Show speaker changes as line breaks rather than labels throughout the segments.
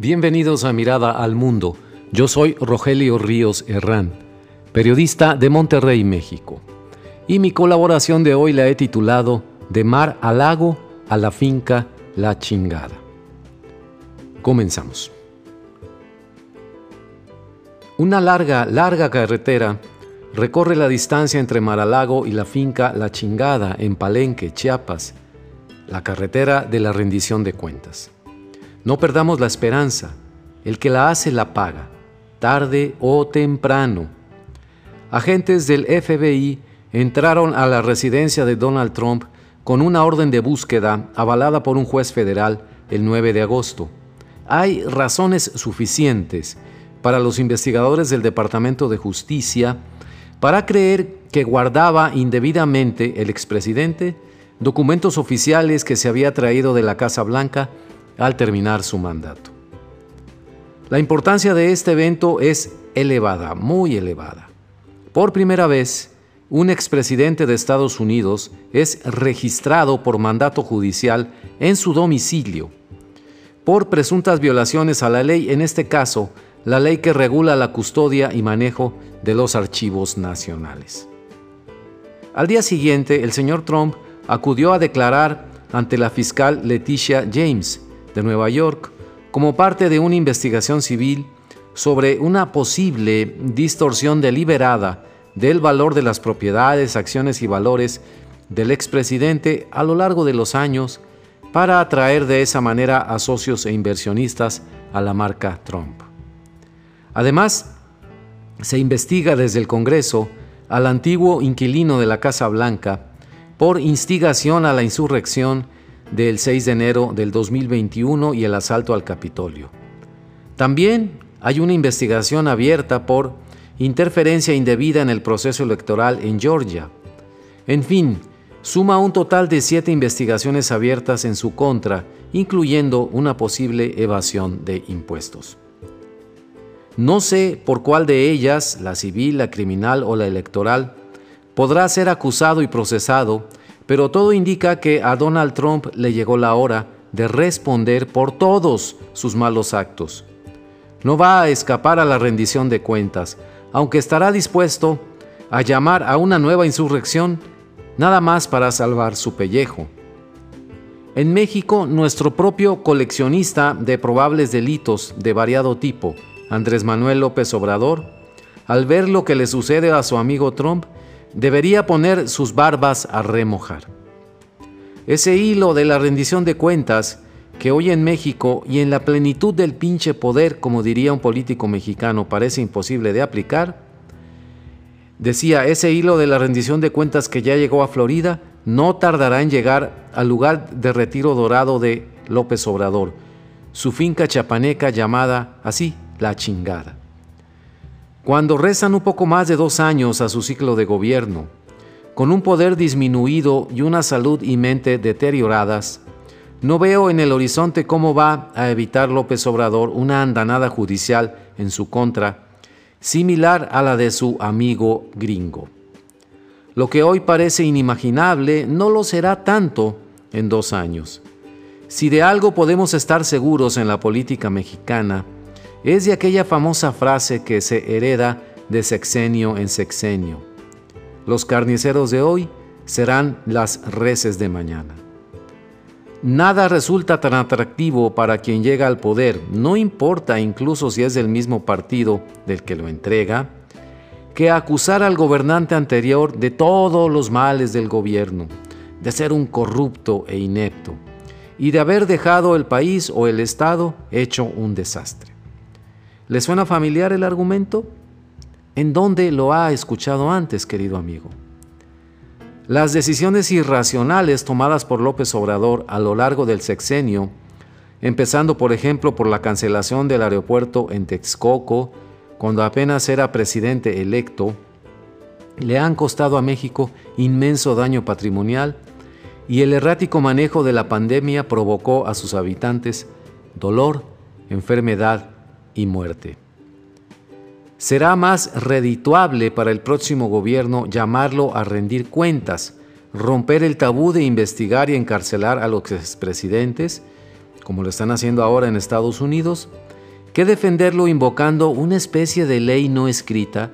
Bienvenidos a Mirada al Mundo. Yo soy Rogelio Ríos Herrán, periodista de Monterrey, México. Y mi colaboración de hoy la he titulado De mar al lago a la finca La Chingada. Comenzamos. Una larga, larga carretera recorre la distancia entre Mar-a-Lago y la finca La Chingada en Palenque, Chiapas, la carretera de la rendición de cuentas. No perdamos la esperanza. El que la hace la paga, tarde o temprano. Agentes del FBI entraron a la residencia de Donald Trump con una orden de búsqueda avalada por un juez federal el 9 de agosto. Hay razones suficientes para los investigadores del Departamento de Justicia para creer que guardaba indebidamente el expresidente documentos oficiales que se había traído de la Casa Blanca al terminar su mandato. La importancia de este evento es elevada, muy elevada. Por primera vez, un expresidente de Estados Unidos es registrado por mandato judicial en su domicilio por presuntas violaciones a la ley, en este caso, la ley que regula la custodia y manejo de los archivos nacionales. Al día siguiente, el señor Trump acudió a declarar ante la fiscal Leticia James, de Nueva York como parte de una investigación civil sobre una posible distorsión deliberada del valor de las propiedades, acciones y valores del expresidente a lo largo de los años para atraer de esa manera a socios e inversionistas a la marca Trump. Además, se investiga desde el Congreso al antiguo inquilino de la Casa Blanca por instigación a la insurrección del 6 de enero del 2021 y el asalto al Capitolio. También hay una investigación abierta por interferencia indebida en el proceso electoral en Georgia. En fin, suma un total de siete investigaciones abiertas en su contra, incluyendo una posible evasión de impuestos. No sé por cuál de ellas, la civil, la criminal o la electoral, podrá ser acusado y procesado pero todo indica que a Donald Trump le llegó la hora de responder por todos sus malos actos. No va a escapar a la rendición de cuentas, aunque estará dispuesto a llamar a una nueva insurrección nada más para salvar su pellejo. En México, nuestro propio coleccionista de probables delitos de variado tipo, Andrés Manuel López Obrador, al ver lo que le sucede a su amigo Trump, debería poner sus barbas a remojar. Ese hilo de la rendición de cuentas que hoy en México y en la plenitud del pinche poder, como diría un político mexicano, parece imposible de aplicar, decía, ese hilo de la rendición de cuentas que ya llegó a Florida no tardará en llegar al lugar de retiro dorado de López Obrador, su finca chapaneca llamada así, La Chingada. Cuando rezan un poco más de dos años a su ciclo de gobierno, con un poder disminuido y una salud y mente deterioradas, no veo en el horizonte cómo va a evitar López Obrador una andanada judicial en su contra, similar a la de su amigo gringo. Lo que hoy parece inimaginable no lo será tanto en dos años. Si de algo podemos estar seguros en la política mexicana, es de aquella famosa frase que se hereda de sexenio en sexenio. Los carniceros de hoy serán las reces de mañana. Nada resulta tan atractivo para quien llega al poder, no importa incluso si es del mismo partido del que lo entrega, que acusar al gobernante anterior de todos los males del gobierno, de ser un corrupto e inepto, y de haber dejado el país o el Estado hecho un desastre. ¿Le suena familiar el argumento? ¿En dónde lo ha escuchado antes, querido amigo? Las decisiones irracionales tomadas por López Obrador a lo largo del sexenio, empezando por ejemplo por la cancelación del aeropuerto en Texcoco, cuando apenas era presidente electo, le han costado a México inmenso daño patrimonial y el errático manejo de la pandemia provocó a sus habitantes dolor, enfermedad y muerte. Será más redituable para el próximo gobierno llamarlo a rendir cuentas, romper el tabú de investigar y encarcelar a los expresidentes, como lo están haciendo ahora en Estados Unidos, que defenderlo invocando una especie de ley no escrita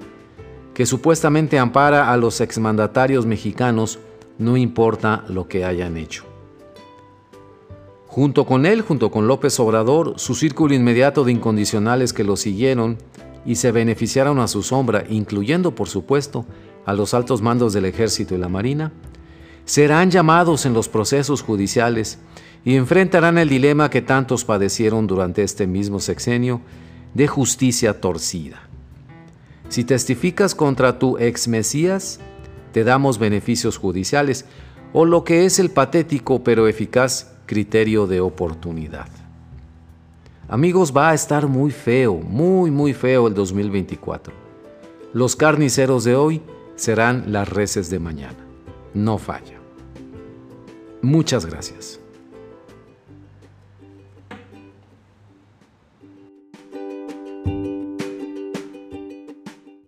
que supuestamente ampara a los exmandatarios mexicanos, no importa lo que hayan hecho. Junto con él, junto con López Obrador, su círculo inmediato de incondicionales que lo siguieron y se beneficiaron a su sombra, incluyendo, por supuesto, a los altos mandos del ejército y la marina, serán llamados en los procesos judiciales y enfrentarán el dilema que tantos padecieron durante este mismo sexenio de justicia torcida. Si testificas contra tu ex Mesías, te damos beneficios judiciales o lo que es el patético pero eficaz criterio de oportunidad. Amigos, va a estar muy feo, muy, muy feo el 2024. Los carniceros de hoy serán las reces de mañana. No falla. Muchas gracias.